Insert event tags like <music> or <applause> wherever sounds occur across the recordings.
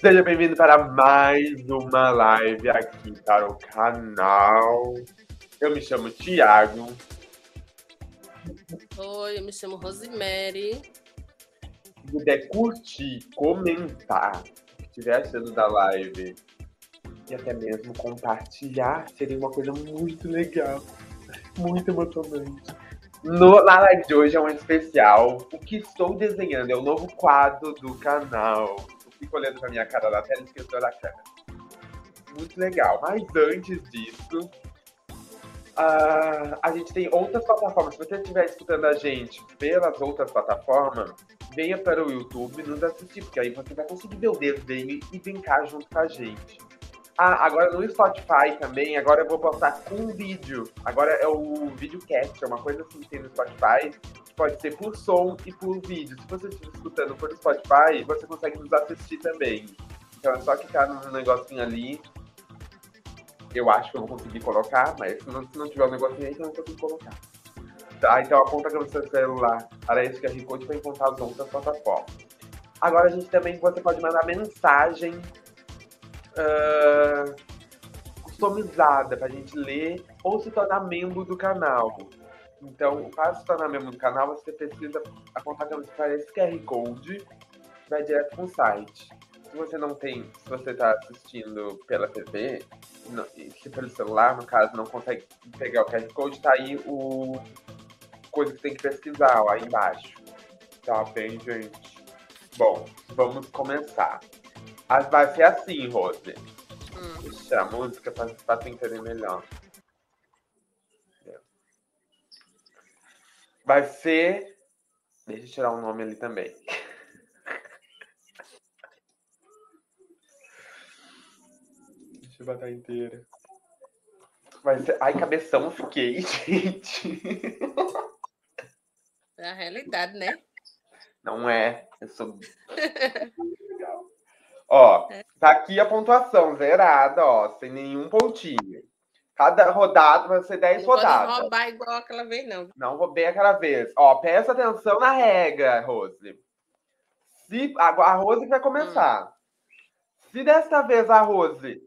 Seja bem-vindo para mais uma live aqui para o canal. Eu me chamo Thiago. Oi, eu me chamo Rosemary. Se puder curtir, comentar o que estiver achando da live e até mesmo compartilhar, seria uma coisa muito legal, <laughs> muito emocionante. No, na live de hoje é um especial. O que estou desenhando é o novo quadro do canal. Eu fico olhando pra minha cara na tela e esqueceu da câmera. Muito legal. Mas antes disso, uh, a gente tem outras plataformas. Se você estiver escutando a gente pelas outras plataformas, venha para o YouTube nos assistir, porque aí você vai conseguir ver o desenho e brincar junto com a gente. Ah, agora no Spotify também, agora eu vou postar com vídeo. Agora é o videocast, é uma coisa assim que tem no Spotify. Pode ser por som e por vídeo. Se você estiver escutando por Spotify, você consegue nos assistir também. Então é só clicar no negocinho ali. Eu acho que eu vou conseguir colocar, mas se não, se não tiver um negocinho aí, então eu não consigo colocar. Tá, então aponta para o seu celular para esse QR Code para encontrar as outras plataformas. Agora a gente também, você pode mandar mensagem uh, customizada para a gente ler ou se tornar membro do canal. Então, para se tornar membro do canal, você precisa apontar para esse QR Code, vai direto para o site. Se você não tem, se você está assistindo pela TV, não, se pelo celular, no caso, não consegue pegar o QR Code, está aí o coisa que tem que pesquisar, ó, aí embaixo. Tá bem, gente? Bom, vamos começar. Vai ser assim, Rose. Hum. Deixa a música pra, pra tu entender melhor. Vai ser. Deixa eu tirar um nome ali também. Deixa eu botar inteira. Vai ser. Ai, cabeção, fiquei, <laughs> gente. É a realidade, né? Não é. Eu sou. <laughs> Ó, é. tá aqui a pontuação zerada, ó, sem nenhum pontinho. Cada rodada vai ser 10 não rodadas. Não roubar igual aquela vez, não. Não roubei aquela vez. Ó, presta atenção na regra, Rose. Se, a, Rose vai começar. Hum. Se desta vez a Rose.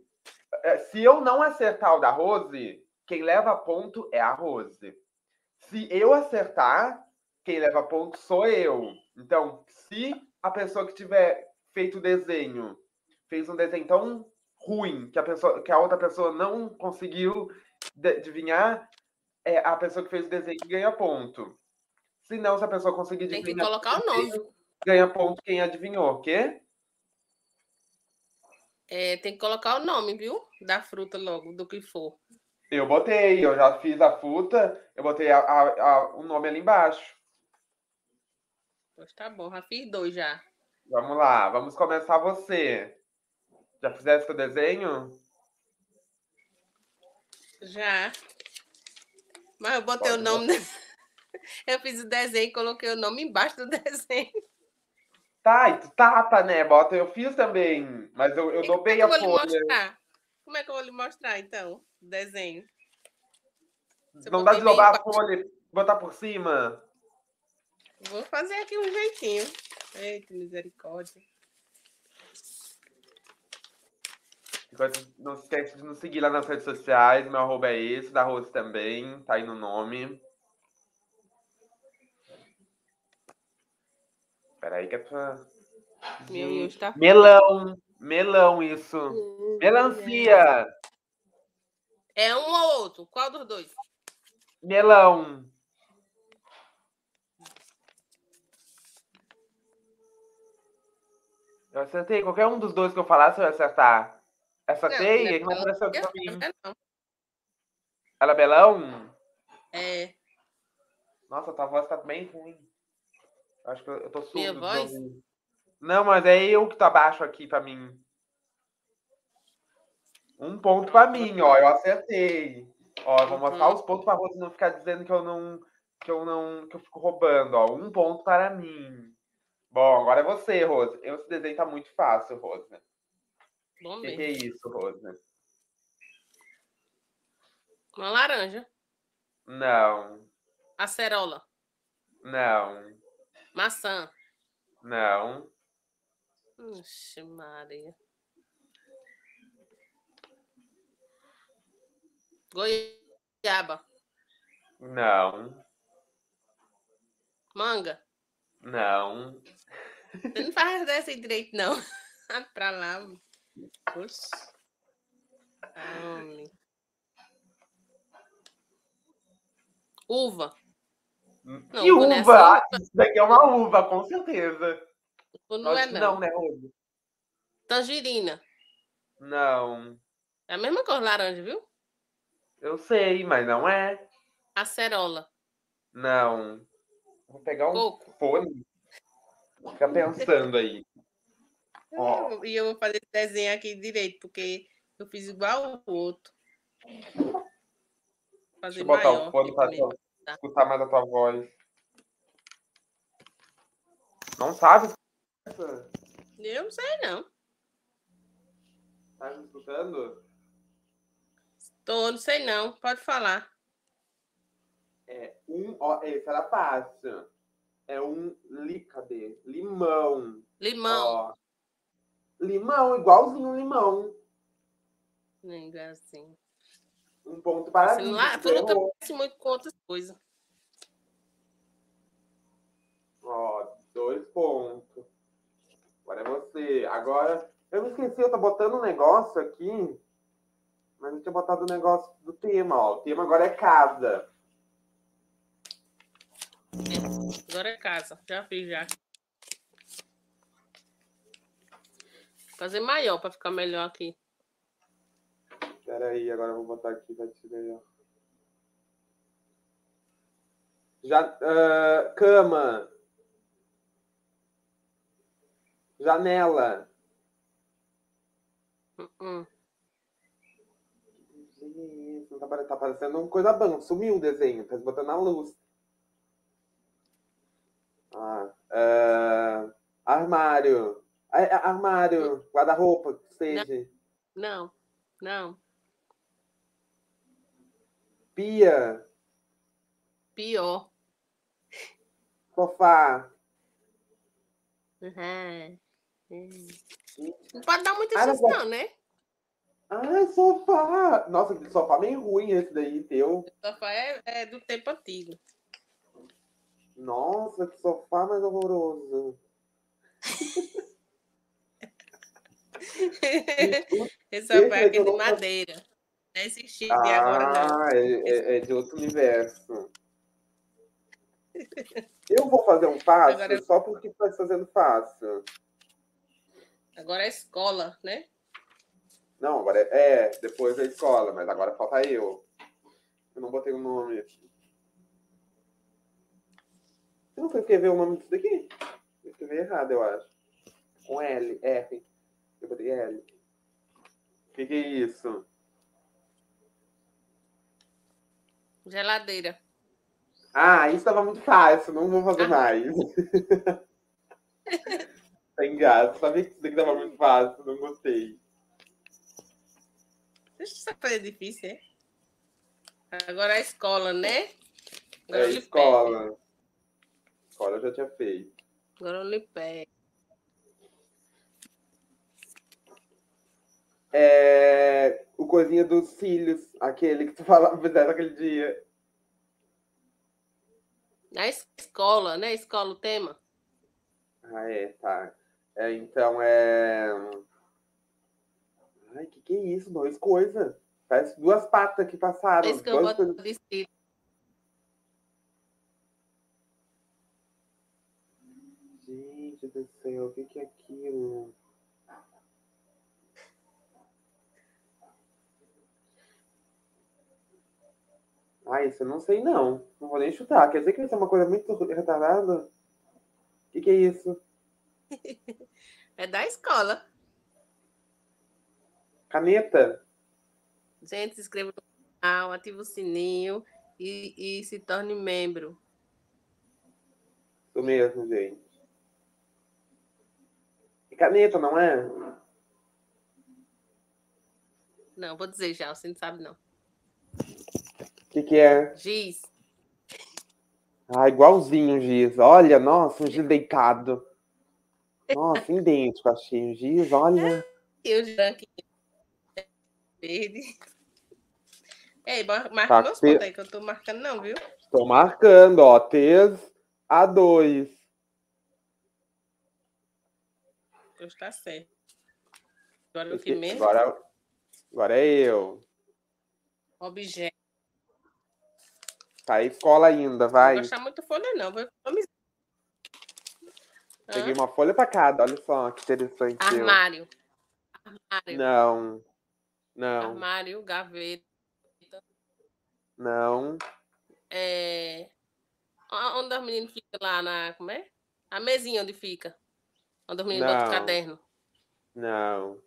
É, se eu não acertar o da Rose, quem leva ponto é a Rose. Se eu acertar, quem leva ponto sou eu. Então, se a pessoa que tiver feito o desenho, fez um desenho tão ruim que a, pessoa, que a outra pessoa não conseguiu adivinhar, é a pessoa que fez o desenho que ganha ponto. Se não, se a pessoa conseguir adivinhar... Tem que colocar o nome. Ganha ponto quem adivinhou, o quê? É, tem que colocar o nome, viu? Da fruta logo, do que for. Eu botei, eu já fiz a fruta, eu botei a, a, a, o nome ali embaixo. Pois tá bom, já fiz dois já. Vamos lá, vamos começar você. Já fizesse o desenho? Já. Mas eu botei Pode o nome. <laughs> Eu fiz o desenho e coloquei o nome embaixo do desenho. Tá, e tu tapa, né? Bota, eu fiz também. Mas eu, eu dobrei a folha. Como é que eu vou lhe mostrar, então, o desenho? Você Não dá de dobrar a folha botar por cima? Vou fazer aqui um jeitinho. Eita, misericórdia. Não se esquece de nos seguir lá nas redes sociais. Meu arroba é esse, da Rose também, tá aí no nome. Peraí que é pra. Meu Deus, tá Melão! Melão, isso. Hum, Melancia! É um ou outro? Qual dos dois? Melão. Eu acertei. Qualquer um dos dois que eu falasse, eu ia acertar. Acertei? Não, não, não apareceu pra mim. Não. Ela é belão? É. Nossa, tua voz tá bem ruim. Acho que eu tô surdo. Minha voz? Não, mas é eu que tá baixo aqui pra mim. Um ponto pra mim, ó. Eu acertei. Ó, eu vou mostrar uhum. os pontos pra você não ficar dizendo que eu não. Que eu não. Que eu fico roubando, ó. Um ponto para mim. Bom, agora é você, Rose. Esse desenho tá muito fácil, Rose. Bom O que, é isso, Rose? Uma laranja. Não. Acerola. Não. Maçã. Não. Oxe, Maria. Goiaba. Não. Manga. Não. Você não faz dessa direito, não. <laughs> pra lá. Homem. Uva. Não, que uva? uva? Isso daqui é uma uva, com certeza. Não é, não. Não, né? Tangerina. Não. É a mesma cor laranja, viu? Eu sei, mas não é. Acerola. Não. Vou pegar um Coco. fone. Fica pensando aí. Oh. E eu vou fazer esse desenho aqui direito, porque eu fiz igual o outro. Fazer Deixa eu botar o fone para tá? escutar mais a tua voz. Não sabe? Eu não sei, não. Tá me escutando? Tô, não sei não. Pode falar. É um. Ó, esse era fácil. É um. Li, cadê? Limão. Limão. Ó. Limão, igualzinho um limão. Nem assim. Um ponto para mim. Lá, fruta parece muito com outras coisas. Ó, dois pontos. Agora é você. Agora, eu me esqueci, eu tô botando um negócio aqui. Mas eu tinha botado o um negócio do tema, ó. O tema agora é casa. É, agora é casa. Já fiz já. Fazer maior para ficar melhor aqui. Espera aí, agora eu vou botar aqui para te melhor. Já, uh, cama. Janela. Uh -uh. Gente, tá, tá parecendo uma coisa bom. Sumiu o desenho, tá botando a luz. Ah, uh, armário. Armário, guarda-roupa, seja. Não, não. Pia. Pior. Sofá. Uhum. Não pode dar muita chance, não, né? Ai, sofá! Nossa, que sofá meio ruim esse daí, teu. O sofá é, é do tempo antigo. Nossa, que sofá mais horroroso. <laughs> <laughs> esse sofá é aquele de madeira. É esse chip ah, agora não. É, é, é de outro universo. Eu vou fazer um fácil agora... só porque está fazendo fácil. Agora é escola, né? Não, agora é, é, depois é escola, mas agora falta eu. Eu não botei o nome aqui. Você não foi escrever o nome disso daqui? Eu escrevi errado, eu acho. Com L, R. L. O que, que é isso? Geladeira. Ah, isso estava muito fácil, não vou fazer ah. mais. <laughs> Sem graça, sabia que isso daqui estava muito fácil, não gostei. Deixa eu fazer difícil, é? Agora a escola, né? Agora é, escola. Escola eu já tinha feito. Agora eu lhe pego. É, o coisinha dos filhos, aquele que tu falava aquele dia. Na escola, né? Escola o tema. Ah, é, tá. É, então é. Ai, que que é isso? Dois coisas. Parece duas patas que passaram. Isso que eu vou coisas... Gente do céu, o que, que é aquilo? Ah, isso eu não sei não. Não vou nem chutar. Quer dizer que isso é uma coisa muito retardada? O que, que é isso? <laughs> é da escola. Caneta. Gente, se inscreva no canal, ativa o sininho e, e se torne membro. Isso mesmo, gente. E caneta, não é? Não, vou dizer já, você não sabe não. O que, que é? Giz. Ah, igualzinho o giz. Olha, nossa, um giz deitado. Nossa, idêntico, achei o giz, olha. E o aqui verde. Ei, marca Tá, meus te- pontos aí, que eu tô marcando não, viu? Tô marcando, ó. T's A2. Hoje tá certo. Agora o que- mesmo? Agora, agora é eu. Objeto. Tá aí escola ainda, Não vai. vou gastar muito folha, não. Vou economizar. Peguei uma folha pra cada, olha só que interessante. Armário. Armário. Não. Não. Armário, gaveta. Não. É... Onde os meninos ficam lá na. Como é? A mesinha onde fica. Onde os meninos botam o Não. caderno. Não.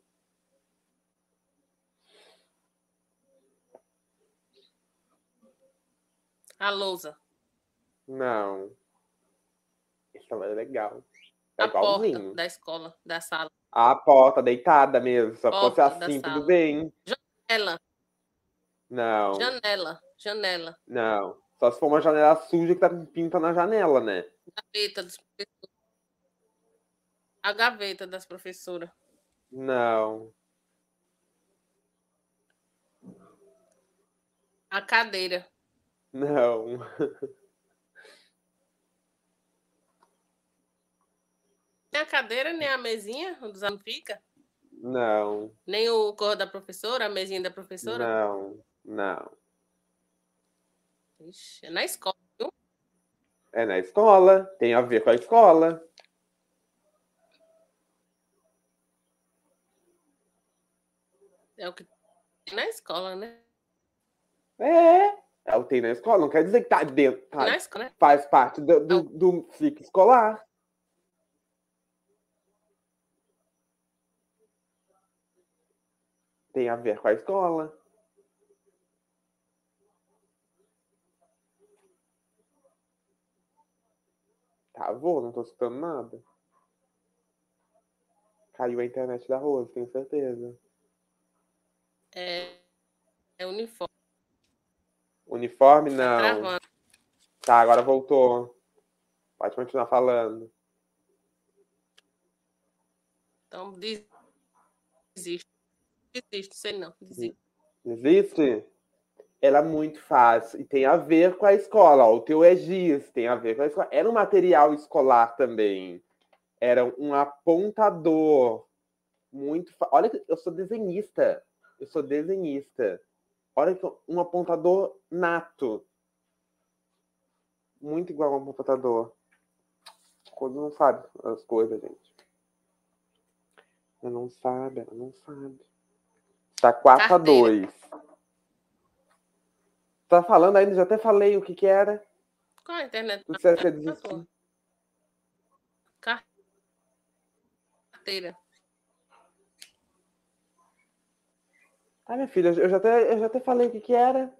A lousa. Não. Esse é legal. É a porta igualzinho. da escola, da sala. A porta deitada mesmo. Se fosse Porta assim, tudo bem. Ela. Não. Janela. Janela. Não. Só se for uma janela suja que tá com pinta na janela, né? Gaveta dos professores. A gaveta das professoras. Não. A cadeira. Não. Nem a cadeira, nem a mesinha onde os alunos ficam. Não. Nem o corpo da professora, a mesinha da professora. Não. Não. Ixi, é na escola, viu? É na escola. Tem a ver com a escola. É o que tem na escola, né? É. O tem na escola. Não quer dizer que tá dentro. tá- Na escola, né? faz parte do, do, do ciclo escolar. Tem a ver com a escola. Travou, não tô escutando nada. Caiu a internet da Rose, tenho certeza. É, é uniforme. Uniforme, não. Tá, agora voltou. Pode continuar falando. Então, des- desiste. Desiste, sei não. Desiste. Existe? Era muito fácil. E tem a ver com a escola. ó, O teu é giz, tem a ver com a escola. Era um material escolar também. Era um apontador. Muito fa... Olha, eu sou desenhista. Eu sou desenhista. Olha que um apontador nato. Muito igual a um apontador. Quando não sabe as coisas, gente. Ela não sabe, ela não sabe. Tá 4 a Carteira. 2. Tá falando ainda? Já até falei o que que era. Qual a internet? É desistir. Carteira. Ah, minha filha, eu já até, eu já até falei o que que era.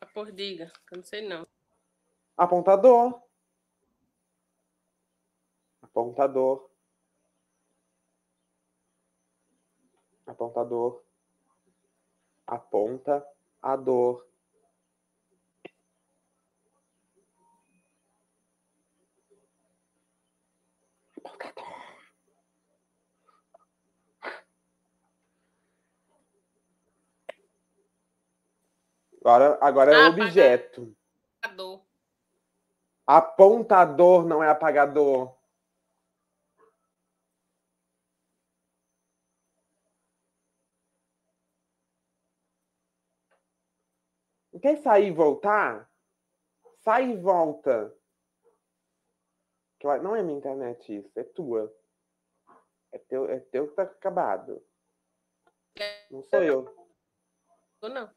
A pordiga. que Eu não sei não. Apontador. Apontador. Apontador. Aponta a dor. Agora, agora é Ah, o objeto. Apagador. Apontador não é apagador. Quer sair e voltar? Sai e volta. Não é minha internet isso, é tua. É teu, é teu que tá acabado. Não sou eu. Ou não?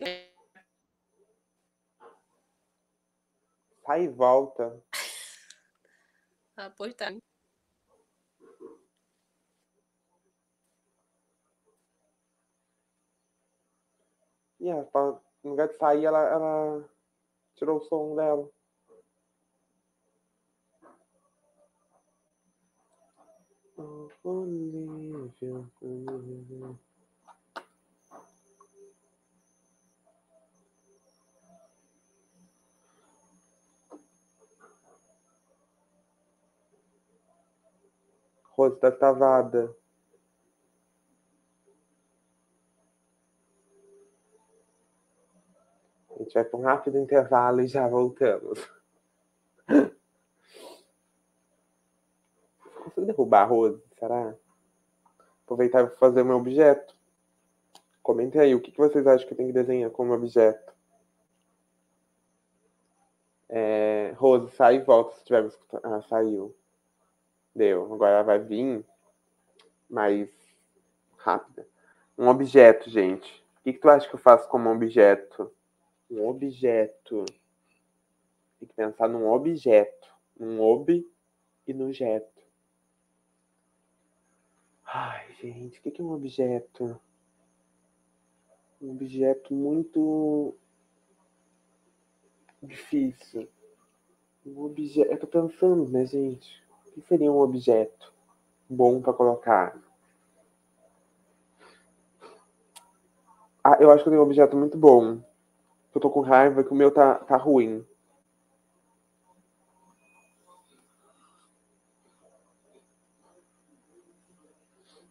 É, Sai e volta. Ah, pois tá. E ela, pra- no lugar de sair, ela, ela tirou o som dela. Oh, Olivia, Olivia. Rose tá travada. A gente vai para um rápido intervalo e já voltamos. <laughs> Consigo derrubar a Rose, será? Aproveitar e fazer o meu objeto. Comentem aí o que vocês acham que eu tenho que desenhar como objeto. É, Rose, sai e volta se tiver escutando. Ah, saiu. Deu. Agora ela vai vir mais rápida. Um objeto, gente. O que, que tu acha que eu faço como objeto? Um objeto. Tem que pensar num objeto. Num ob e no jeto. Ai, gente, o que, que é um objeto? Um objeto muito difícil. Um objeto. Eu tô pensando, né, gente? Que seria um objeto bom para colocar? Ah, eu acho que eu tenho um objeto muito bom. Eu tô com raiva que o meu tá, tá ruim.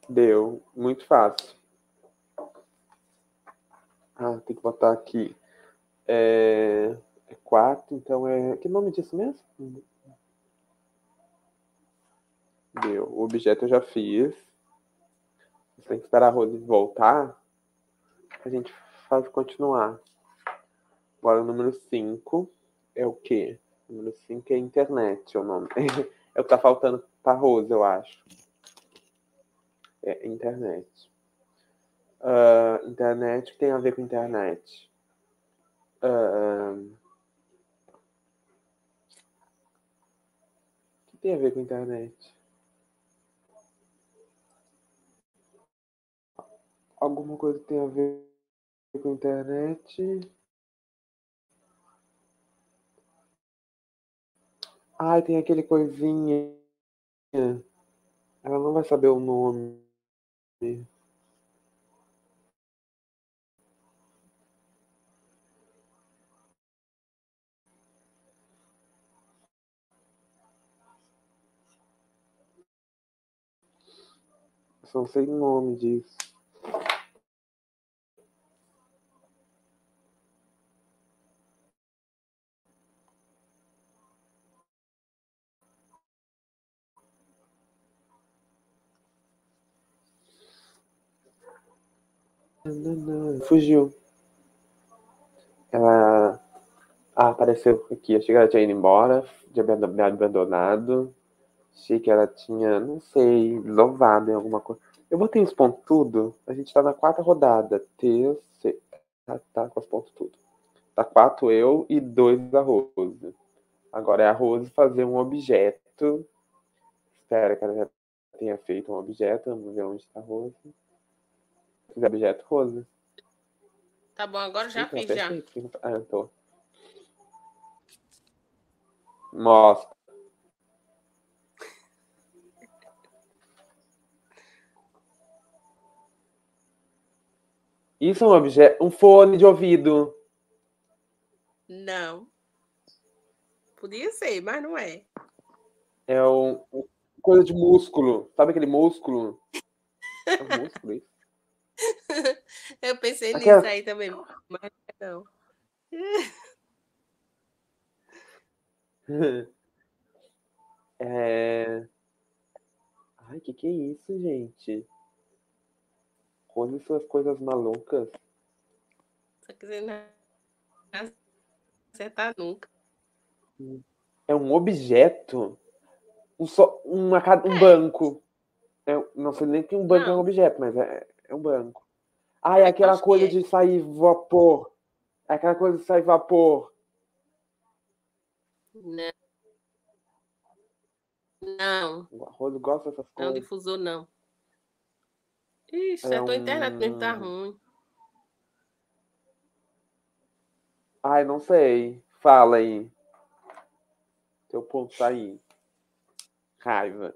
Deu. Muito fácil. Ah, tem que botar aqui. É... É 4, então é. Que nome disso mesmo? Deu. O objeto eu já fiz. Você tem que esperar a Rose voltar. A gente faz continuar. Agora o número 5 é o quê? O número 5 é internet, é o nome. <laughs> é o que tá faltando pra Rose, eu acho. É internet. Uh, internet, o que tem a ver com internet? Uh, tem a ver com internet? Alguma coisa que tem a ver com internet? Ai, tem aquele coisinha. Ela não vai saber o nome. Só sei o nome disso. Fugiu. Ela ah, apareceu aqui. Achei que ela tinha ido embora, de abandonado. Achei que ela tinha, não sei, louvado em alguma coisa. Eu botei os pontos tudo. A gente tá na quarta rodada. Terceira. Tá, tá com os pontos tudo. Tá quatro eu e dois da Rose. Agora é a Rose fazer um objeto. Espera que ela já tenha feito um objeto. Vamos ver onde está a Rose. Fizer objeto, Rose. Tá bom, agora já fiz, já. Ah, tô. Mostra. Isso é um objeto. Um fone de ouvido. Não. Podia ser, mas não é. É um, coisa de músculo. Sabe aquele músculo? <laughs> É um músculo isso. <laughs> Eu pensei Aquela... nisso aí também, mas não. <laughs> É... Ai, que que é isso, gente? Conte suas coisas malucas. Só quiser não acertar nunca. É um objeto? Um, só, uma, um é. banco. É, não sei nem que um banco não. é um objeto, mas é, é um banco. Ah, é aquela coisa é. de sair vapor. É aquela coisa de sair vapor. Não. Não. O Arroz gosta dessas coisas. Não, difusor não. Ixi, é a tua um... internet mesmo tá ruim. Ai, não sei. Fala aí. Teu ponto tá aí. Raiva.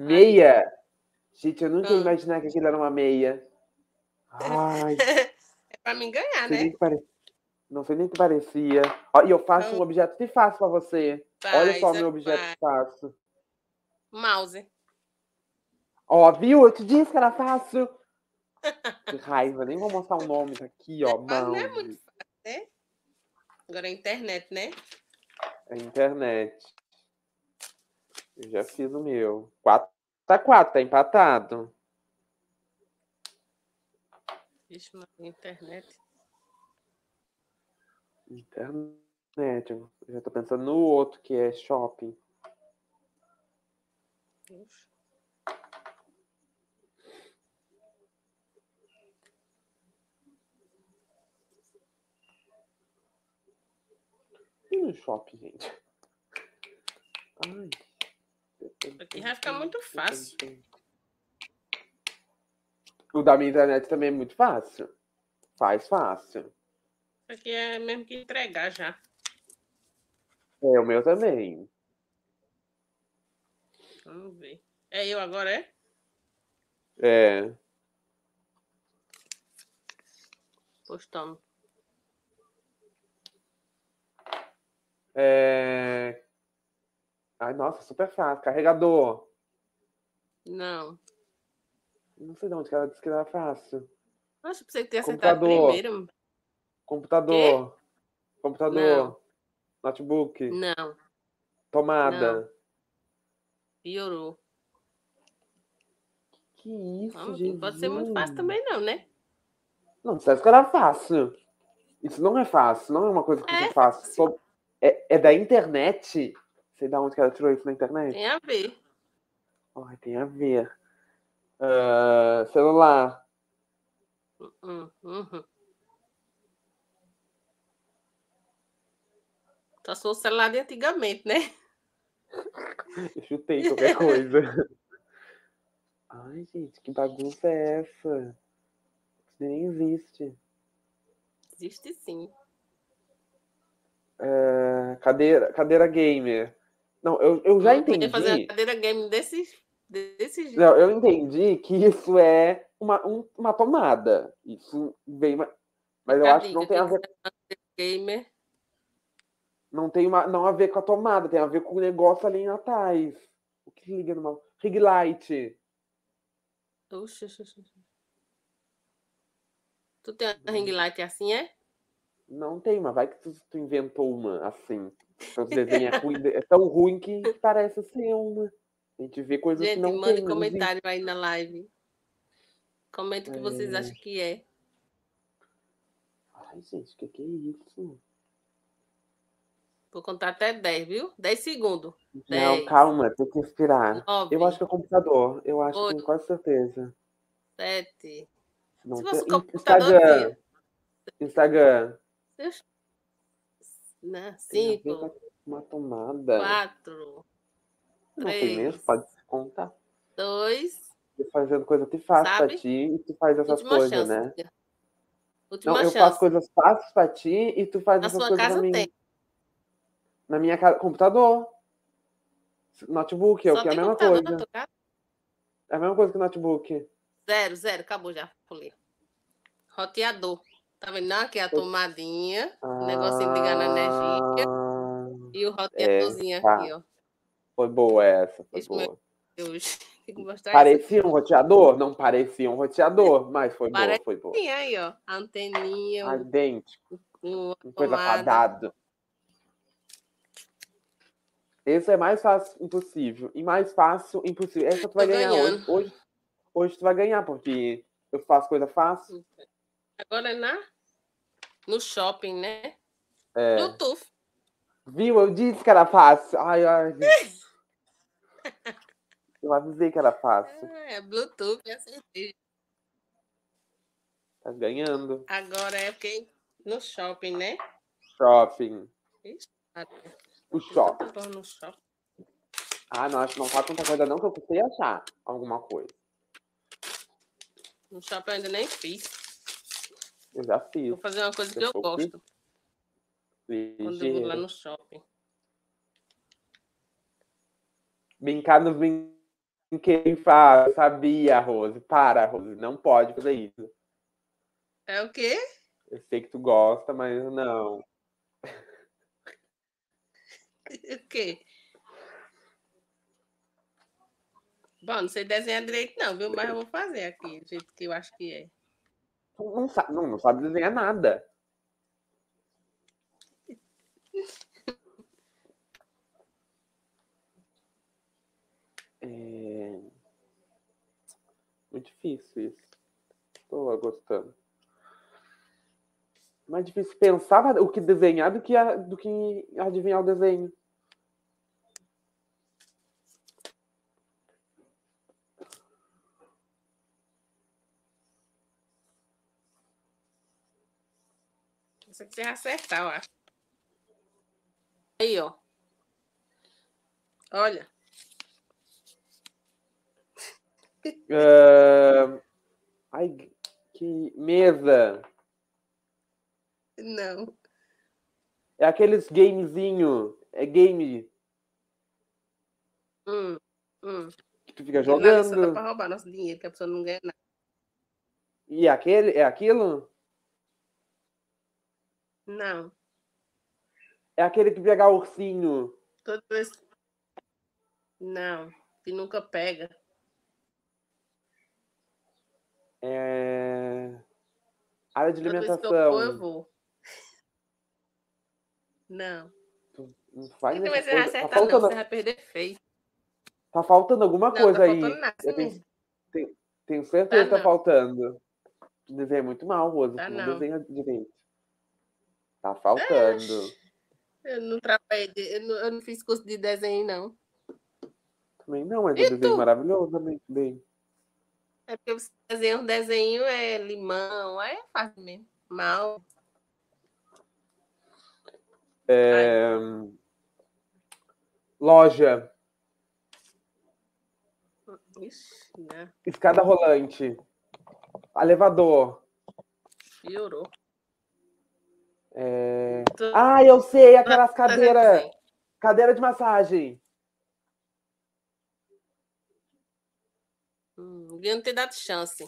Meia? Gente, eu nunca ia ah. imaginar que aquilo era uma meia. Ai. <laughs> é pra mim ganhar, né? Pare... Não sei nem que parecia. E eu faço Então- um objeto que faço pra você. Olha só o Faz, meu objeto faz. que faço. Mouse. Ó, viu? Eu te disse que era fácil. <laughs> Que raiva, nem vou mostrar o nome tá aqui, ó. Mas não é muito fácil, né? Agora é internet, né? É internet. Eu já fiz o meu. Quatro, tá quatro, tá empatado. Vixe, internet. Internet. Eu já tô pensando no outro, que é shopping. Deus. E no shopping, gente? Ai. Aqui vai ficar muito fácil. O da minha internet também é muito fácil. Faz fácil. Aqui é mesmo que entregar já. É, o meu também. Vamos ver. É eu agora, é? É. Postando. É. Ai, nossa, super fácil. Carregador. Não. Não sei de onde que ela disse que era fácil. Pensei que ter acertado Computador. primeiro. Computador. Computador. Notebook. Não. Tomada. Piorou. Que isso, Não, gente. não pode ser muito fácil também, não, né? Não, você acha que era fácil. Isso não é fácil, não é uma coisa que É você faz. É, é da internet. Sei de onde que ela tirou isso na internet. Tem a ver. Ai, tem a ver. Ah, celular. Hum, uhum. Só sou o celular de antigamente, né? Eu chutei qualquer coisa. <laughs> Ai, gente, que bagunça é essa? Isso nem existe. Existe sim. Ah, cadeira, cadeira gamer. Não, eu, eu já Eu entendi. fazer uma cadeira game desse, desse jeito. Não, eu entendi que isso é uma, um- uma tomada. Isso vem. ma- Mas eu a acho que não tem a ver, gamer. não tem uma, não a ver com a tomada, tem a ver com o negócio ali atrás. O que liga no mal? Rig light. Oxe, oxe, oxe. Tu tem uma ring light assim, é? Não tem, mas vai que tu, tu inventou uma assim. Seu desenho é, ruim, é tão ruim que parece ser uma. A gente vê coisas que Gente, não mande tem. existe. comentário aí na live. Comente o que vocês É. acham que é. Ai, gente, o que, que é isso? Vou contar até 10, viu? 10 segundos. Não, Dez. calma, tem que respirar. 9, Eu acho que é computador. Eu acho, Oito. tenho quase certeza. 7. Não Se tem- fosse In- computador, Instagram. Instagram. Né? Tem a ver 5, com Uma tomada. 4, Não sei três. mesmo, pode se contar. 2. Você fazendo coisa que faz pra ti e tu faz essas Última coisas, chance. né? filha. Última Não, eu chance. faço coisas fáceis pra ti e tu faz Na essas coisas casa pra mim. tem. Na minha casa, computador. Notebook, é o que é a mesma coisa. É a mesma coisa que notebook. Zero, zero. Acabou já. Pulei. Roteador. Tá vendo? Não, aqui é a tomadinha. O negocinho de ligar energia. Ah, E o roteadorzinho tá. aqui, ó. Foi boa essa, foi Isso boa. Deus. <laughs> Parecia um roteador? Não parecia um roteador, <laughs> mas foi boa, Parece foi boa. Sim, aí, ó. A anteninha, Ai, dente, o, uma a coisa fadado. Esse é mais fácil impossível. E mais fácil impossível. Essa tu vai Tô ganhar hoje. hoje. Hoje tu vai ganhar, porque eu faço coisa fácil. Agora é na... no shopping, né? É. Bluetooth. Viu? Eu disse que era fácil. Ai, ai. <laughs> Eu avisei que era fácil. Ah, é Bluetooth, eu acertei. Tá ganhando. Agora é porque no shopping, né? Shopping. O shopping. tô No shopping. Ah, não, acho que não faz tanta coisa não que eu custei achar alguma coisa. No shopping eu ainda nem fiz. Eu já fiz. Vou fazer uma coisa que Eu gosto quando eu vou lá no shopping. Brincar nos brinquedos faz. Sabia, Rose. Para, Rose. Não pode fazer isso. É o quê? Eu sei que tu gosta, mas não. <laughs> O quê? Bom, não sei desenhar direito, não, viu? Mas eu vou fazer aqui, do jeito que eu acho que é. Não sabe, não, não sabe desenhar nada. É... Muito difícil isso. Estou gostando. Mais difícil pensar o que desenhar do que, a, do que adivinhar o desenho. Isso aqui você vai acertar, eu acho. Aí, ó. Olha. Uh... Ai, que mesa. Não. É aqueles gamezinho. É game. Hum, hum. Que tu fica Nada, só dá jogando. pra roubar nosso dinheiro, que a pessoa não ganha nada. E aquele, é aquilo? Não. É aquele que pega ursinho. Toda vez. Não. Que nunca pega. É... Área de Toda que eu alimentação. for, eu vou. Não. Não faz essa você vai coisa. Tá acertar, não. faltando, Você vai perder feio. tá faltando alguma Não, coisa tá aí. faltando nada. Eu assim tenho, tenho, tenho certeza que Tá tá não. faltando. Tu desenha muito mal, Rosa. Tá não não. desenha direito. Tá faltando. Eu não trabalhei, eu não, eu não fiz curso de desenho, não. Também não, mas eu desenho tu? maravilhosamente bem. É porque você desenha um desenho, é limão, aí é fácil mesmo. Mal. É... Loja. Ixi, né? Escada rolante. Elevador. Piorou. É... Ah, eu sei, aquelas cadeiras. desenho. Cadeira de massagem. Hum, devia não ter dado chance.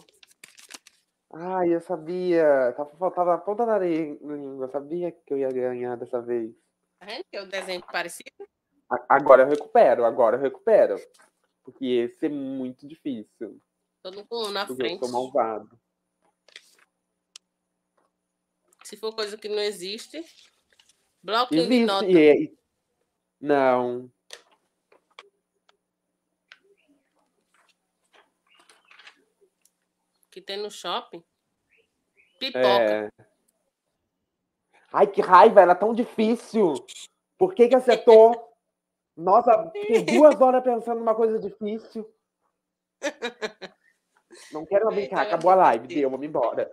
Ai, eu sabia. Tava faltava na ponta da língua. Eu sabia que eu ia ganhar dessa vez. Tá vendo que é o desenho parecido? A- Agora eu recupero, agora eu recupero. Porque esse é muito difícil. Todo um na Porque eu frente. sou malvado. Se for coisa que não existe. Bloquinho de nota. Existe. é- Não. Que tem no shopping. Pipoca. É... Ai, que raiva, era tão difícil. Por que que acertou? Nossa, fiquei <laughs> duas horas pensando numa coisa difícil. <laughs> Não quero brincar, acabou a live, deu, vamos embora.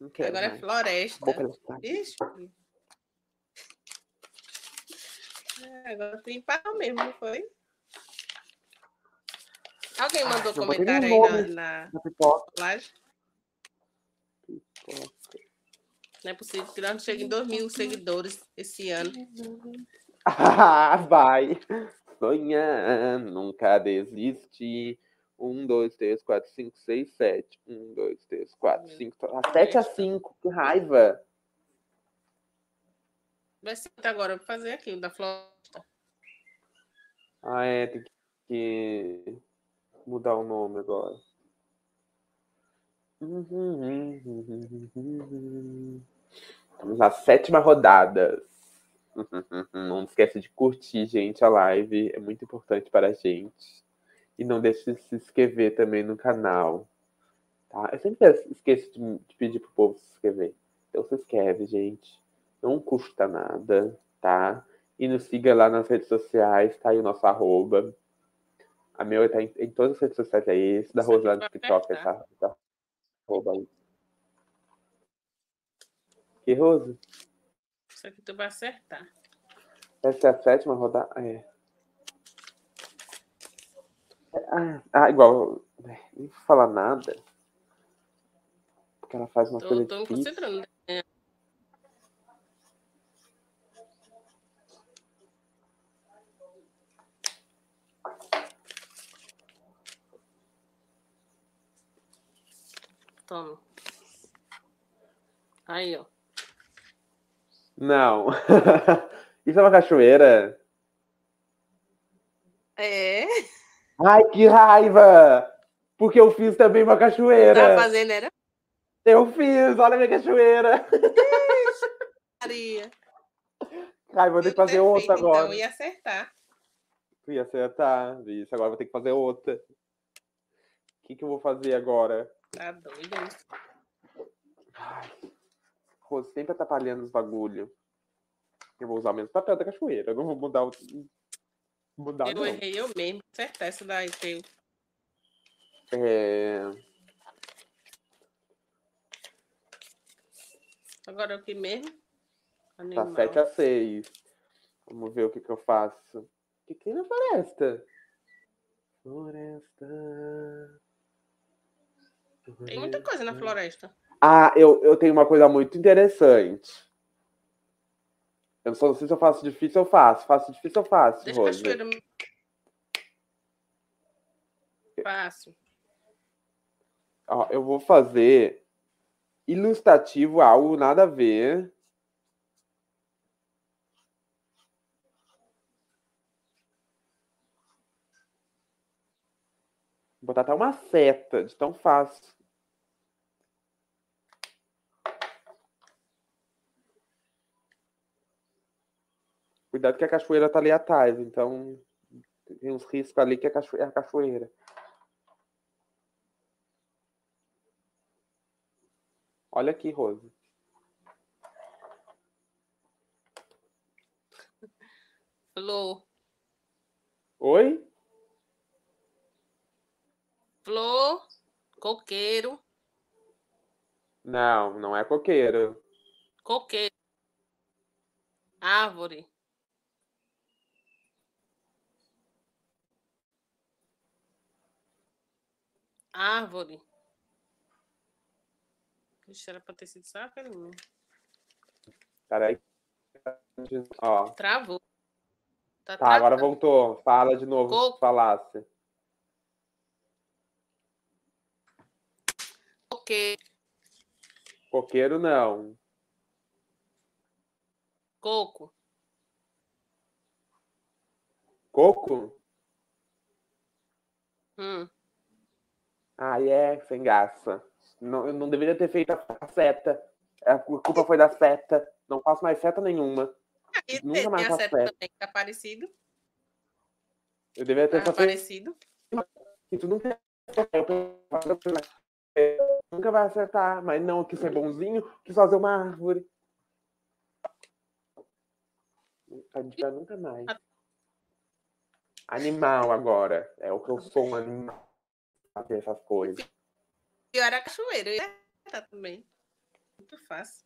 Agora é floresta. Ixi. É, agora tu empatou mesmo, não foi? Alguém mandou Ah, eu botei comentário aí na, na na pipoca. live? Não é possível que nós não cheguemos em 2 mil seguidores esse ano. <laughs> Ah, vai. Sonhar, nunca desistir. Um, dois, três, quatro, cinco, seis, sete. Um, dois, três, quatro, cinco. Ah, Sete a cinco, que raiva. Vai ser agora, vou fazer aqui, da floresta. Ah, é, tem que mudar o nome agora. Vamos à sétima rodada. <laughs> Não esquece de curtir, gente, a live. É muito importante para a gente. E não deixe de se inscrever também no canal. Tá? Eu sempre esqueço de, de pedir pro povo se inscrever. Então se inscreve, gente. Não custa nada, tá? E nos siga lá nas redes sociais, tá aí o nosso arroba. A meu tá em, em todas as redes sociais é esse, da Rosana vai TikTok, essa, essa arroba aí. Que Rosa? Isso aqui tu vai acertar. Essa é a sétima rodada? É. Ah, ah, igual. é, Nem vou falar nada. Porque ela faz uma Tô, coisa tô me difícil. concentrando. É, Toma. Aí, ó. Não. <laughs> Isso é uma cachoeira? É. Ai, que raiva! Porque eu fiz também uma cachoeira. Tá fazendo, era? Eu fiz, olha a minha cachoeira. Maria. Ai, vou ter que fazer outra Perfeito, agora. Então, ia acertar. Ia acertar. Isso, agora vou ter que fazer outra. O que, que eu vou fazer agora? Tá doido. Ai, Rose sempre atrapalhando os bagulho. Eu vou usar o mesmo papel da cachoeira. Eu não vou mudar o. Mudar, Eu não. errei eu mesmo. Acertar essa daí, teu. É... Agora o que mesmo? Tá Animal. 7 a 6. Vamos ver o que, que eu faço. O que tem na floresta? Floresta. Tem muita coisa na floresta. Ah, eu, eu tenho uma coisa muito interessante. Eu só não sei se eu faço difícil ou faço. Faço difícil ou faço, Deixa Rose? cachoeira. Fácil. Ó, eu vou fazer ilustrativo, algo nada a ver. Vou botar até uma seta, de tão fácil. Cuidado que a cachoeira tá ali atrás, então tem uns riscos ali que é a cacho- a cachoeira. Olha aqui, Rose. Flor. Oi? Flor. Coqueiro. Não, não é coqueiro. Coqueiro. Árvore. Árvore. Ixi, era pra ter sido mesmo. Peraí. Ó, Travou. Tá, tá, agora voltou. Fala de novo Coco. se falasse. Coqueiro. Coqueiro, não. Coco. Coco? Hum. Ah, é, sem graça. Não, eu não deveria ter feito a seta. A culpa foi da seta. Não faço mais seta nenhuma. E Nunca tem mais a faço seta seta. também, que tá parecido. Eu deveria ter Tá parecido. E tu nunca eu nunca vai acertar, mas não, quis ser bonzinho, quis fazer uma árvore. A gente vai nunca mais. Animal agora. É o que eu sou um animal. Fazer essas coisas. Eu era cachoeira. Acertar também. Muito fácil.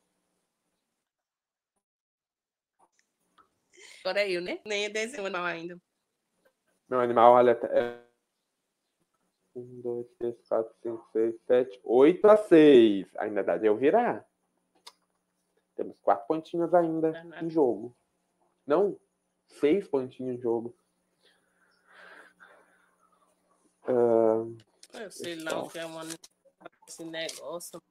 Agora é eu, né? Nem desenho animal ainda. Meu animal, olha. É... Um, dois, três, quatro, cinco, seis, sete, oito a seis. Ainda dá de eu virar. Temos quatro pontinhos ainda Dá nada. em jogo. Não, seis pontinhos em jogo. Ah, Eu sei lá o que é uma... esse negócio.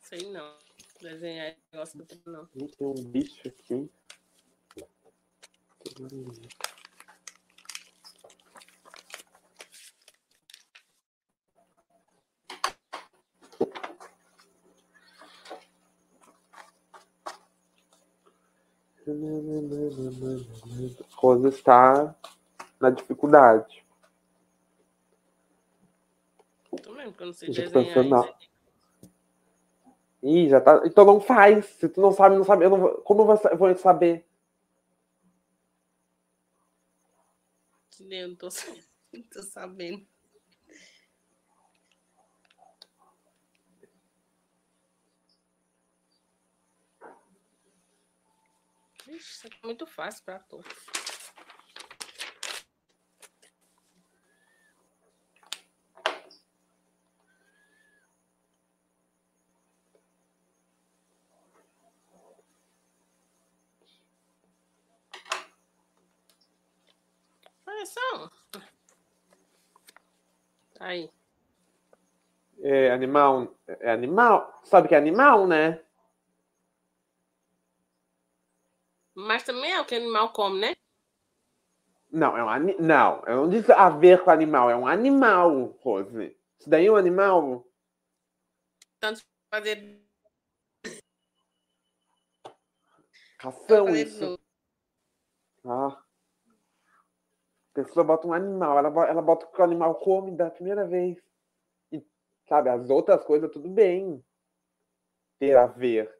Sei não. Desenhar negócio não. Tem um bicho aqui. Rosa está na dificuldade. Tô mesmo que eu não sei Já desenhar. Ih, já tá. Então não faz. Se tu não sabe, não sabe. Eu não. Como eu vou sa- vou saber? Eu não tô, <laughs> não tô sabendo. Ixi, isso é muito fácil pra tu. É só um. Aí. É animal. É animal. Sabe que é animal, né? Mas também é o que animal come, né? Não, é um ani... Não, eu não disse a ver com animal, é um animal, Rose. Isso daí é um animal. Tanto fazer. Ração, fazer isso. Ah. A pessoa bota um animal, ela, ela bota o que o animal come da primeira vez. Sabe, as outras coisas, tudo bem. Ter a ver.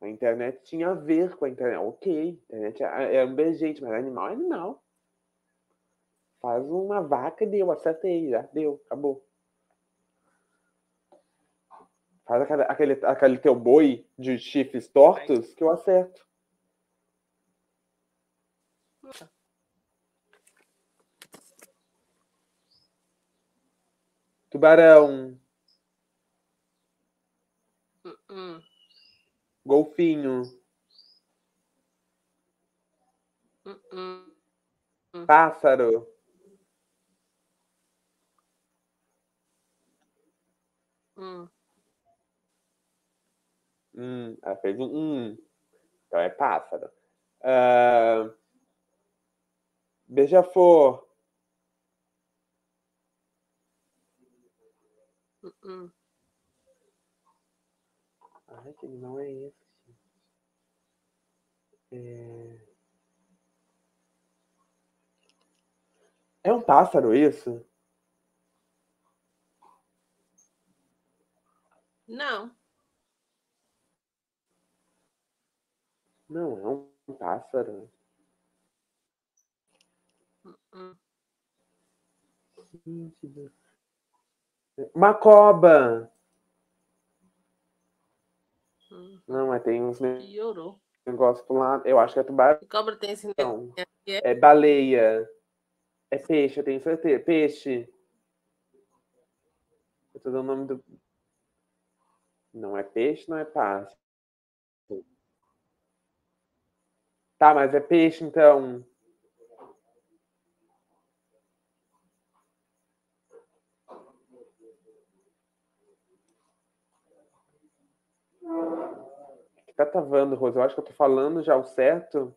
A internet tinha a ver com a internet. Ok, a internet é, é um gente, mas animal é animal. Faz uma vaca e deu, acertei, já deu, acabou. Faz aquele, aquele teu boi de chifres tortos que eu acerto. Tubarão, Hum, golfinho, hum, hum. pássaro, Hum. hum, ela fez um hum, então é pássaro. Ah, Beija-flor, Hum, hum. Ai que animal é esse? É... é um pássaro isso? Não. Não, é um pássaro. Do céu. Uma cobra. Hum. Não, mas tem uns Piorou. negócios pro lado. Eu acho que é tubarão. Cobra tem esse negócio aqui, é? É baleia. É peixe, eu tenho certeza. Peixe. Eu tô dando o nome do. Não é peixe, não é pássaro. Tá, mas é peixe então. Tá travando, Rosa? Eu acho que eu tô falando já o certo.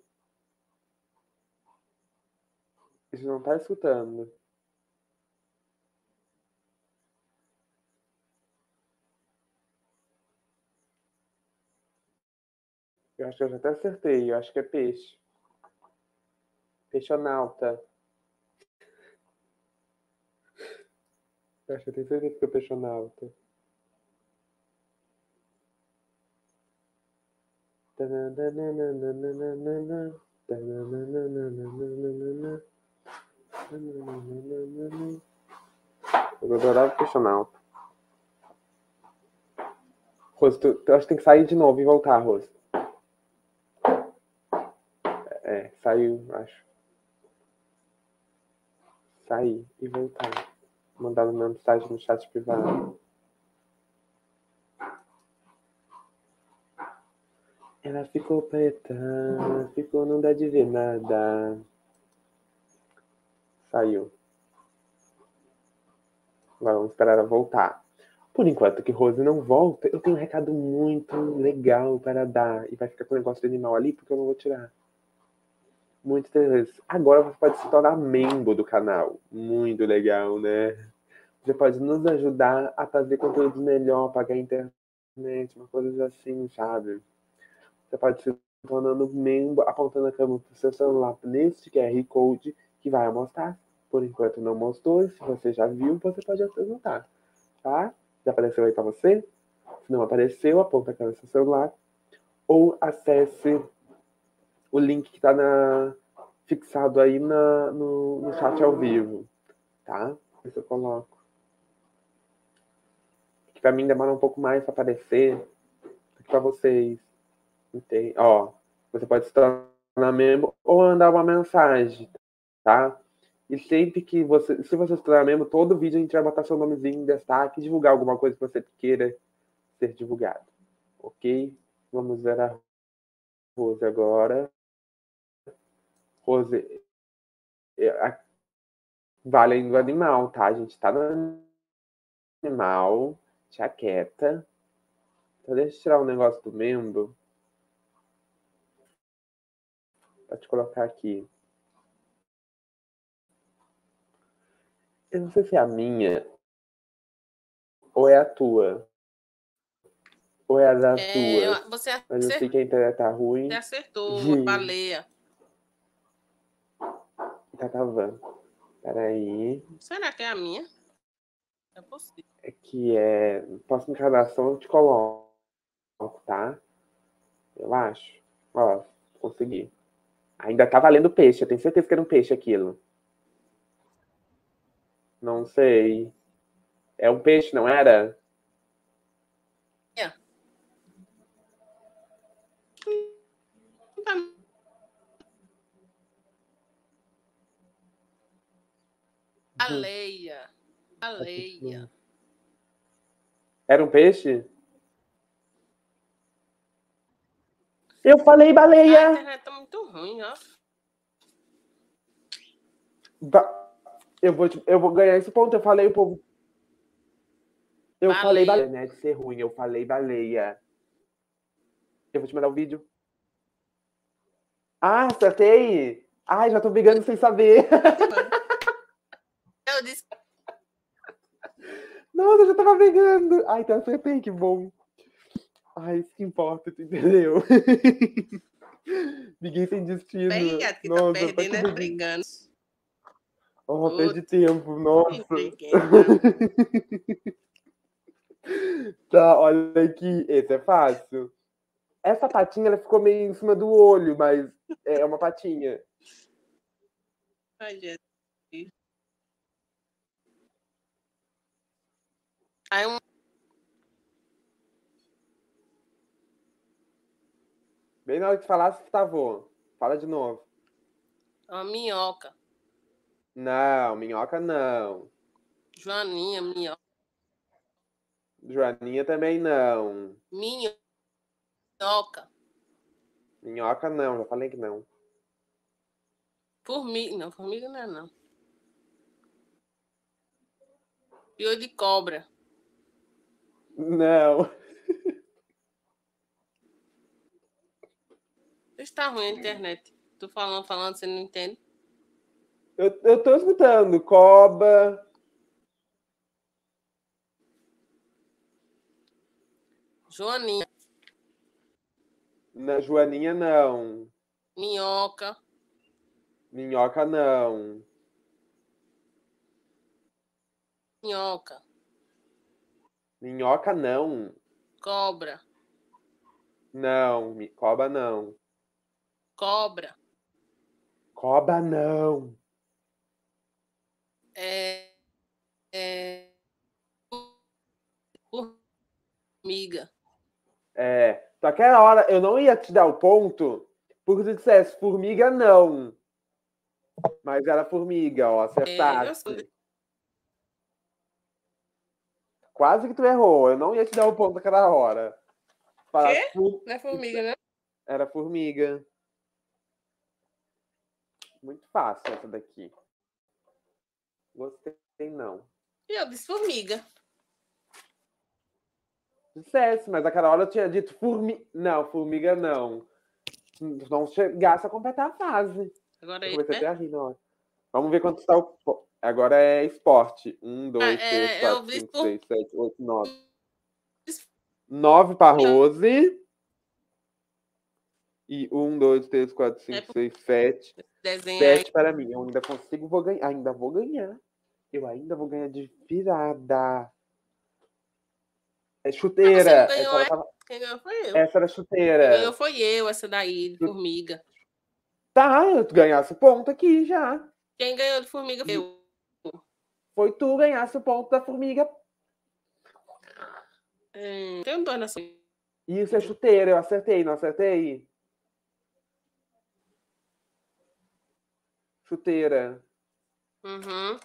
Você não tá escutando. Eu acho que eu já até acertei. Eu acho que é peixe. Peixonauta. Eu acho que eu tenho certeza que é peixonauta. Eu adorava peixonauta. Rose, tu, tu acho que tem que sair de novo e voltar, Rose. É, saiu, acho. Sair e voltar. Mandar uma mensagem no chat privado. Ela ficou preta, ficou, não dá de ver nada. Saiu. Agora vamos esperar ela voltar. Por enquanto que Rose não volta, eu tenho um recado muito legal para dar. E vai ficar com o negócio de animal ali, porque eu não vou tirar. Muito interessante. Agora você pode se tornar membro do canal. Muito legal, né? Você pode nos ajudar a fazer conteúdo melhor, pagar a internet, uma coisa assim, sabe? Você pode se tornando membro, apontando a câmera para o seu celular nesse QR Code que vai mostrar. Por enquanto não mostrou. Se você já viu, você pode apresentar. Tá? Já apareceu aí para você? Se não apareceu, aponta a câmera do seu celular. Ou acesse o link que está fixado aí na, no, no chat ao vivo. Tá? Isso eu coloco. Que para mim demora um pouco mais para aparecer do que para vocês. Entende? Ó, você pode se tornar membro ou mandar uma mensagem, tá? E sempre que você, se você se tornar membro, todo vídeo a gente vai botar seu nomezinho em destaque e divulgar alguma coisa que você queira ser divulgado. Ok? Vamos ver a Rose agora. Rose, Vale do animal, tá? A gente tá no animal. Jaqueta. Então deixa eu tirar um negócio do membro. Pra te colocar aqui. Eu não sei se é a minha ou é a tua. Ou é a da É, tua. você Mas eu sei acertou, que a internet tá ruim. você acertou, baleia. Tá travando. Peraí. Será que é a minha? É possível. É que é. Próxima encarnação eu te coloco, tá? Eu acho. Ó, consegui. Ainda tá valendo peixe. Eu tenho certeza que era um peixe aquilo. Não sei. É um peixe, não era? Baleia. Baleia. Era um peixe? Eu falei A baleia! internet tá muito ruim, ó. Ba- Eu vou, eu vou ganhar esse ponto. Eu falei o povo. Eu falei Baleia. baleia. Né? De ser ruim, eu falei baleia. Eu vou te mandar o vídeo. Ah, acertei! Ai, já tô brigando sem saber. Eu disse Nossa, eu já tava brigando. Ai, então acertei, que bom. Ai, isso que importa, tu entendeu? <laughs> Ninguém sem destino. bem, gato, que tá Nossa, perdendo, que é briguinha. brigando. Oh, perdi tempo, nossa. <laughs> Tá, olha aqui. Esse é fácil. Essa patinha, ela ficou meio em cima do olho, mas é uma patinha. Ai, Jesus. Aí um Bem na hora que falasse, travou. Fala de novo. uma minhoca. Não, minhoca não. Joaninha, minhoca. Joaninha também não. Minhoca. Minhoca não, já falei que não. Formiga. Não, formiga não é não. Pior de cobra. Não. Está ruim a internet. Tô falando, falando, você não entende. Eu, eu tô escutando. Coba. Joaninha, Na, Joaninha não. minhoca, Minhoca não. minhoca, Minhoca não. cobra, Não. Coba não. Cobra, Coba não. é, é, formiga. É. Só que aquela hora eu não ia te dar o ponto porque tu dissesse formiga não. Mas era formiga, ó. É, Acertasse. sei. Quase que tu errou. Eu não ia te dar o ponto naquela hora. Fala, Quê? Não é formiga, né? Era formiga. Muito fácil essa daqui. Gostei, não. E eu disse formiga. Dissesse, mas hora eu tinha dito formiga. Não, formiga não. Não chegasse a completar a fase. Agora comecei né? até a rir na hora. Vamos ver quanto está o. Agora é esporte. Um, dois, é, três, eu quatro, cinco, por- seis, sete, oito, nove. Nove para Rose. E um, dois, três, quatro, cinco, por- seis, sete. Desenho aí. Sete para mim. Eu ainda consigo, vou ganhar. Ainda vou ganhar. Eu ainda vou ganhar de virada. É chuteira. ganhou, essa, era é? tava- Quem ganhou foi eu. essa era Quem chuteira. ganhou foi eu, essa daí, de formiga. Tá, eu ganhasse o ponto aqui já. Quem ganhou de formiga foi eu. Foi tu ganhasse o ponto da formiga. Hum, tem dois nessa. Isso é chuteira. Eu acertei, não acertei? Chuteira. Uhum.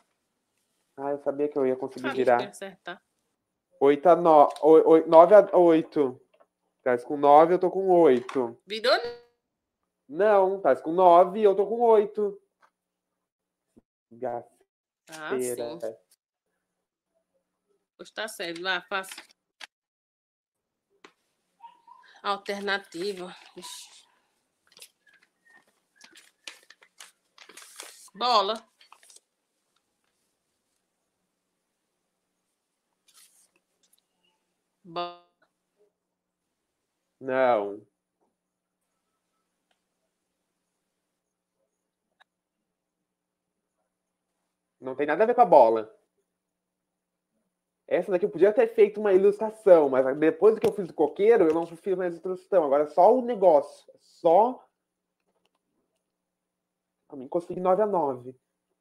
Ah, eu sabia que eu ia conseguir Sabia virar. acertar. 8 a 9. 9 a 8. Tá com 9, eu tô com 8. Virou? Não, tá com 9 e eu tô com 8. Gato. Ah, sim. Pois tá certo. Vai, faça. Alternativa. Ixi. Bola. Bola. Não. Não tem nada a ver com a bola. Essa daqui eu podia ter feito uma ilustração, mas depois que eu fiz o coqueiro, eu não fiz mais ilustração. Agora é só o negócio. É Só. Consegui 9 a 9.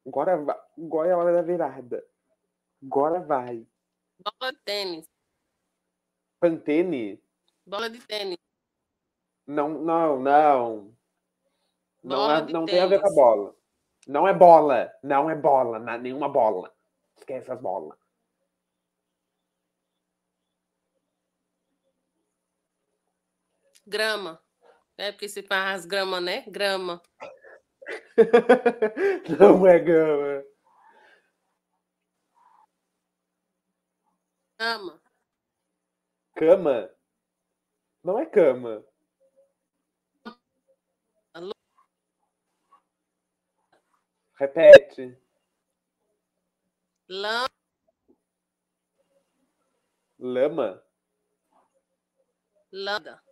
Agora, vai. Agora é a hora da virada. Agora vai. Bola de tênis. Pantene? Bola de tênis. Não, não, não. Não, Bola de não tem a ver com a tênis. bola. Não é bola. Não é bola. na- Nenhuma bola. Esquece as bolas. Grama. É porque se faz as grama, né? Grama. <laughs> não é gama. Grama. Cama? Não é cama. Alô? Repete. Lã. Lama? Landa.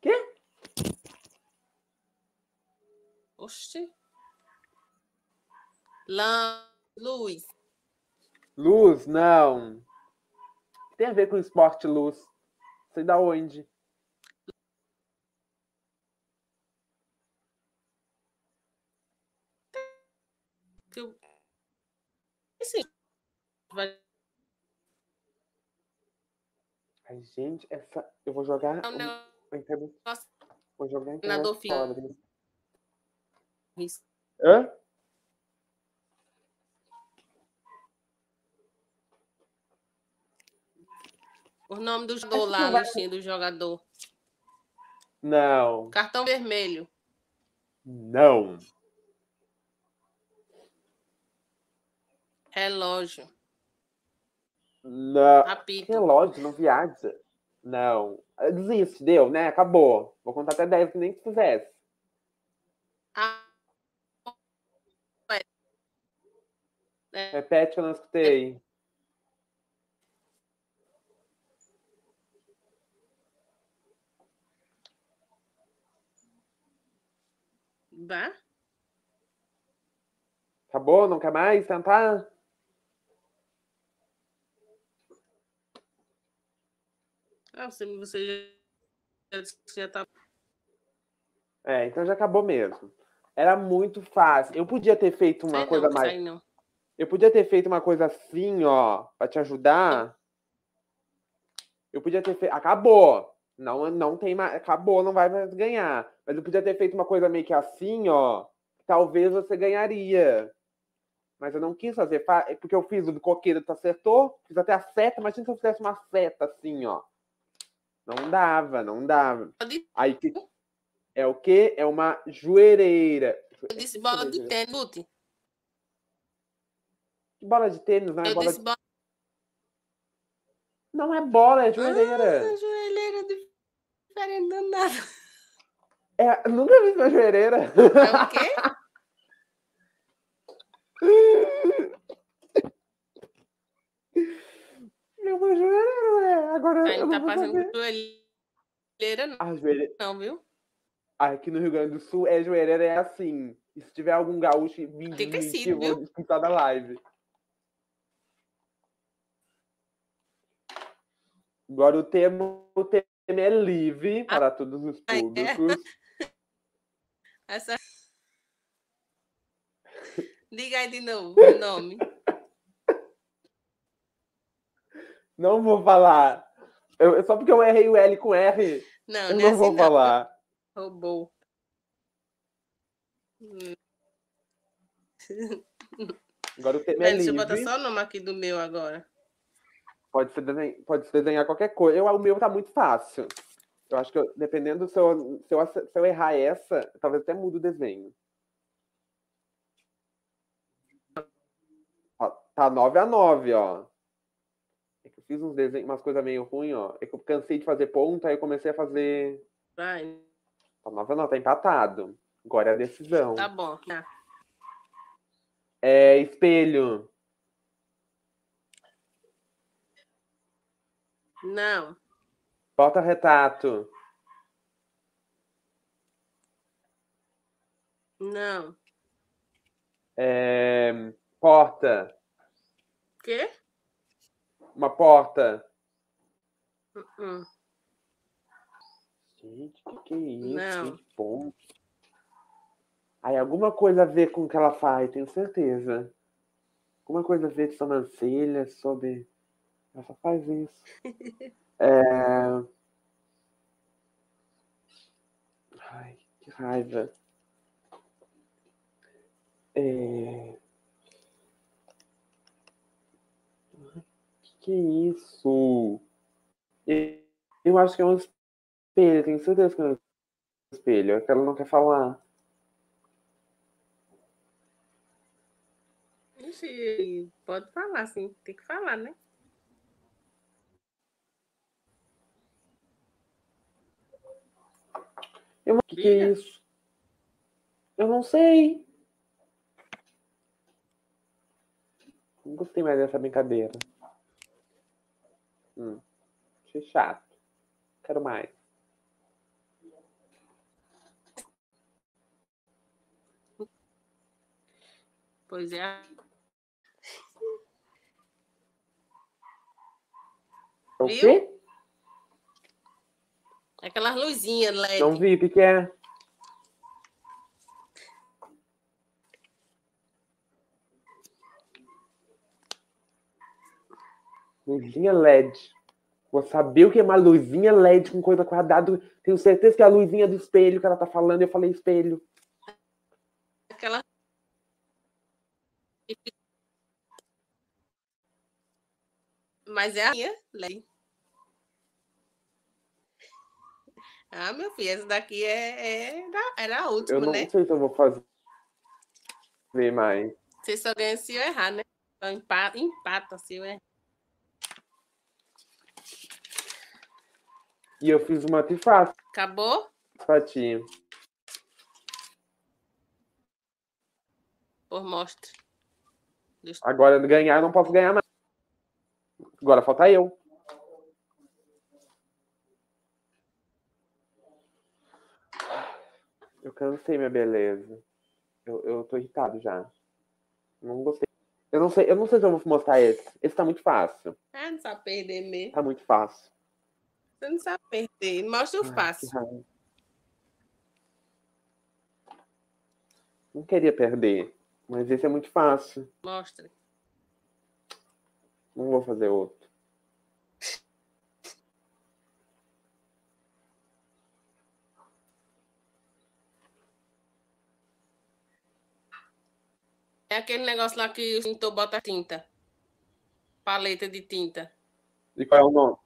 Quê? Oxi. Lã. Luz. Luz? Não. Tem a ver com esporte luz. Sei da onde. Eu... Sim. Vai... Ai, gente, essa. Eu vou jogar. Não, não. Vou jogar a Nadou internet fora. Hã? O nome do jogador lá, vai- listinha do jogador. Não. Cartão vermelho. Não. Relógio. Não. Apito. Relógio, não viaja. Não. Desiste, deu, né? Acabou. Vou contar até 10 que nem se é, Repete que eu não escutei. Vá. Acabou? Não quer mais tentar? Ah, você, você já, disse que já tá. É, então já acabou mesmo. Era muito fácil. Eu podia ter feito uma Sei coisa não, mais. não. Eu podia ter feito uma coisa assim, ó, pra te ajudar. Eu podia ter feito. Acabou. Não, não tem mais. Acabou, não vai mais ganhar. Mas eu podia ter feito uma coisa meio que assim, ó. Talvez você ganharia. Mas eu não quis fazer. fa- é Porque eu fiz o do coqueiro, tu acertou. Fiz até a seta. Imagina se eu fizesse uma seta assim, ó. Não dava, não dava. Aí que. É o quê? É uma joelheira. Eu disse bola de tênis. Que bola de tênis, não é Eu bola de... bola. Não é bola, é joelheira. Ah, joelheira diferente do nada. É, nunca vi uma joelheira. É o quê? É uma joelheira, é. Agora Aí eu não tá fazendo saber. joelheira, não, A joelheira... não, viu? Aqui no Rio Grande do Sul, é joelheira, é assim. E se tiver algum gaúcho vindo Tem me tecido, mentir, eu vou viu? da live. Agora o tema, o tema é livre para todos os é. públicos. <laughs> Essa... <laughs> Diga aí de novo o nome. Não vou falar. Eu- só porque eu errei o L com R, Não, eu não, não é vou assim, falar. não. Roubou. Agora o tema é Pera, deixa eu botar livre. só o nome aqui do meu agora. Pode se, desenhar, pode se desenhar qualquer coisa. Eu, o meu tá muito fácil. Eu acho que, eu- dependendo se eu, se, eu, se eu errar essa, talvez até mude o desenho. Tá 9 a 9, ó. É que eu fiz uns desenhos, umas coisas meio ruins, ó. É que eu cansei de fazer ponta, aí eu comecei a fazer. Vai. Tá 9 a 9, tá empatado. Agora é a decisão. Tá bom. Tá. É espelho. Não. Bota retrato. Não. É, porta. Quê? Uma porta. Uh-uh. Gente, o que, que é isso? Não. Que ponto. Aí, alguma coisa a ver com o que ela faz, tenho certeza. Alguma coisa a ver de sobrancelha, sobre. Ela só faz isso. <laughs> É... Ai, que raiva. É... Que é isso? Eu acho que é um espelho, tenho certeza que é um espelho. É que ela não quer falar. Ixi, pode falar, sim. Tem que falar, né? Eu, o que, que é isso? Eu não sei. Não gostei mais dessa brincadeira. Hum, achei chato. Quero mais. Pois é. É O Viu? Aquelas luzinhas LED. Não vi, o que, que é? Luzinha LED. Vou saber o que é uma luzinha LED com coisa quadrada. Tenho certeza que é a luzinha do espelho que ela tá falando. Eu falei espelho. Aquela. Mas é a minha LED. Ah, meu filho, essa daqui é, é era a Eu última, não né? sei se eu vou fazer mais. Você só ganha se eu errar, né? Empata, empata se eu errar. E eu fiz uma trifácil Acabou? ti. Por mostra. Agora ganhar, eu não posso ganhar mais. Agora falta eu. Eu cansei minha beleza. Eu, eu tô irritado já. Não gostei. Eu não sei, eu não sei se eu vou mostrar esse. Esse tá muito fácil. Ah, não sabe perder mesmo. Tá muito fácil. Você não sabe perder. Mostra o Ai, que fácil. raiva. Não queria perder, mas esse é muito fácil. Mostra. Não vou fazer outro. É aquele negócio lá que o pintor bota tinta. Paleta de tinta. E qual é o nome?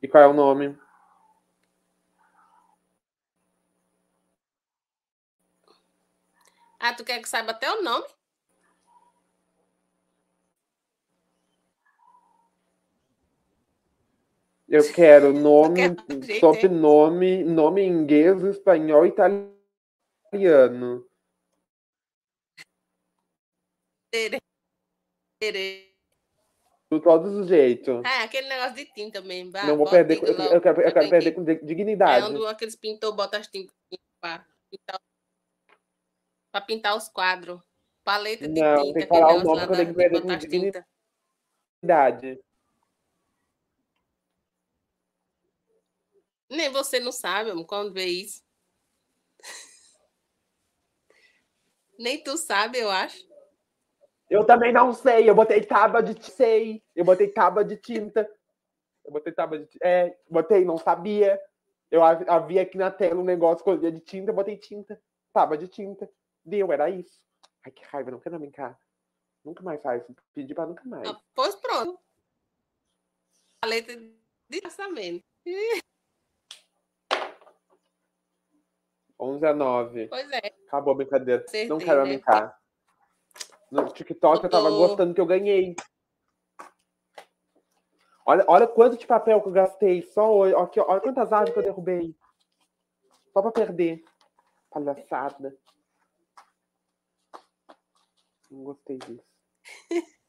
E qual é o nome? Ah, tu quer que saiba até o nome? Eu quero <laughs> nome, sobrenome, nome em inglês, espanhol e italiano. De todos os jeitos. Ah, aquele negócio de tinta mesmo. Vai, Não vou perder. Eu, eu quero, eu quero perder com di- É dignidade. onde aqueles pintores botam as tintas para pintar, pra pintar os quadros. Paleta de Não, tinta. tem que falar o nome que eu tenho que de perder com dignidade. Nem você não sabe, amor, quando vê isso. <laughs> Nem tu sabe, eu acho. Eu também não sei. Eu botei tábua de sei. Eu botei tábua de tinta. Eu botei tábua de ti- É, botei, não sabia. Eu hav- havia aqui na tela um negócio com de tinta, eu botei tinta. Tábua de tinta. Deu, era isso. Ai, que raiva, não quero brincar. Nunca mais faz. Pedi pra nunca mais. Ah, Pois pronto. Paleta de orçamento. 11 a 9. Pois é. Acabou a brincadeira. Acertei, não quero né? brincar. No TikTok eu tava gostando que eu ganhei. Olha, olha quanto de papel que eu gastei. Só hoje. Aqui, olha quantas árvores que eu derrubei. Só pra perder. Palhaçada. Não gostei disso. <laughs>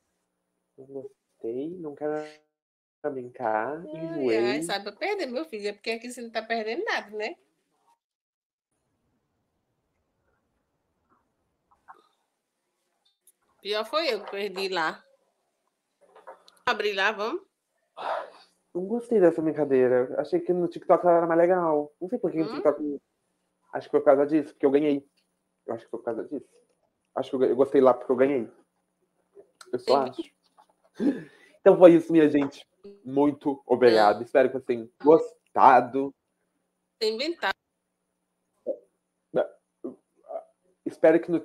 Não gostei. Não quero brincar. Ai, ai, sabe pra perder, meu filho. É porque aqui você não tá perdendo nada, né? Pior foi eu que perdi lá. Abrir lá, vamos? Não gostei dessa brincadeira. Achei que no TikTok ela era mais legal. Não sei por que hum? no TikTok. Acho que foi por causa disso, porque eu ganhei. Eu acho que foi por causa disso. Acho que eu gostei lá porque eu ganhei. Eu só acho. <laughs> Então foi isso, minha gente. Muito obrigado. É. Espero que vocês tenham gostado. Tem inventado. Espero que no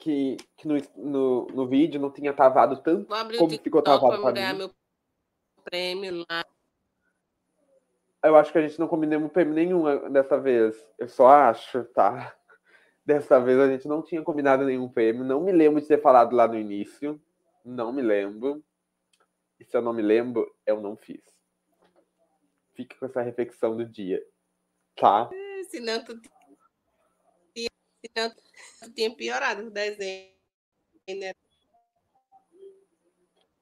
que, que no, no, no vídeo não tinha travado tanto como ficou travado para ganhar meu prêmio lá. Eu acho que a gente não combinamos prêmio nenhum dessa vez. Eu só acho, tá? <laughs> Dessa vez a gente não tinha combinado nenhum prêmio. Não me lembro de ter falado lá no início. Não me lembro. E se eu não me lembro, eu não fiz. Fica com essa reflexão do dia. Tá? Senão tu Senão tinha piorado o desenho, né?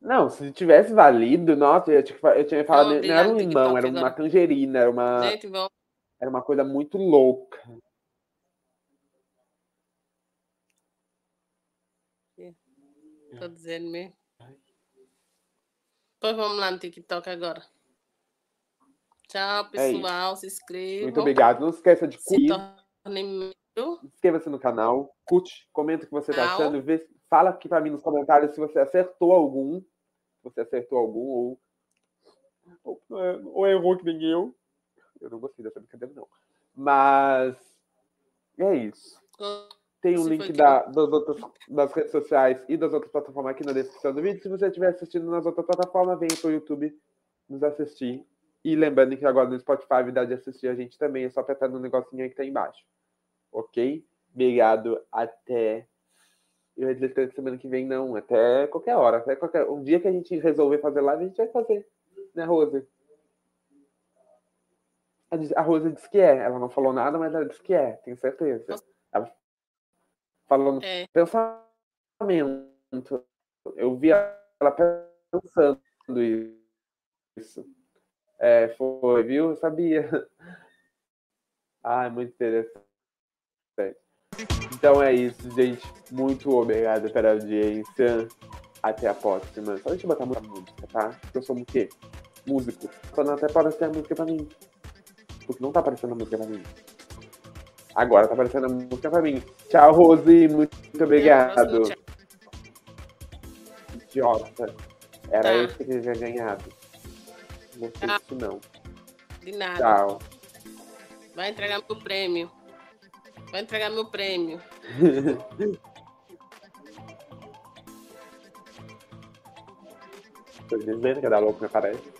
Não, se tivesse valido, nossa, eu tinha, eu tinha falado, não, não era um limão, era uma tangerina, era uma. Gente, era uma coisa muito louca. Tô dizendo mesmo. Pois vamos lá no TikTok agora. Tchau, é pessoal. É se inscreva. Muito obrigado. Não esqueça de curtir. Inscreva-se no canal, curte, comenta o que você está achando, vê, fala aqui para mim nos comentários se você acertou algum, se você acertou algum ou, ou, ou errou que nem eu. Eu não gostei dessa brincadeira, não. Mas é isso. Tem um link da, das, outras, das redes sociais e das outras plataformas aqui na descrição do vídeo. Se você estiver assistindo nas outras plataformas, venha para o YouTube nos assistir. E lembrando que agora no Spotify dá de assistir a gente também, é só apertar no negocinho aí que tá embaixo ok? Obrigado, até. Eu ia dizer semana que vem, não, até qualquer hora. Até qualquer... Um dia que a gente resolver fazer live, a gente vai fazer. Né, Rose? A Rose disse que é. Ela não falou nada, mas ela disse que é, tenho certeza. Ela falou no é. pensamento. Eu vi ela pensando isso. É, foi, viu? Eu sabia. <laughs> Ah, muito interessante. Então é isso, gente. Muito obrigado pela audiência. Até a próxima. Só deixa eu botar muita música, tá? Porque eu sou o quê? Músico. Falando até aparecer a música pra mim. Porque não tá aparecendo a música pra mim. Agora tá aparecendo a música pra mim. Tchau, Rose. Muito, obrigado. Idiota. Era tá. esse que eu tinha ganhado. Não sei isso não. De nada. Tchau. Vai entregar meu prêmio. Vai entregar meu prêmio. Tô dizendo que dá louco me parece.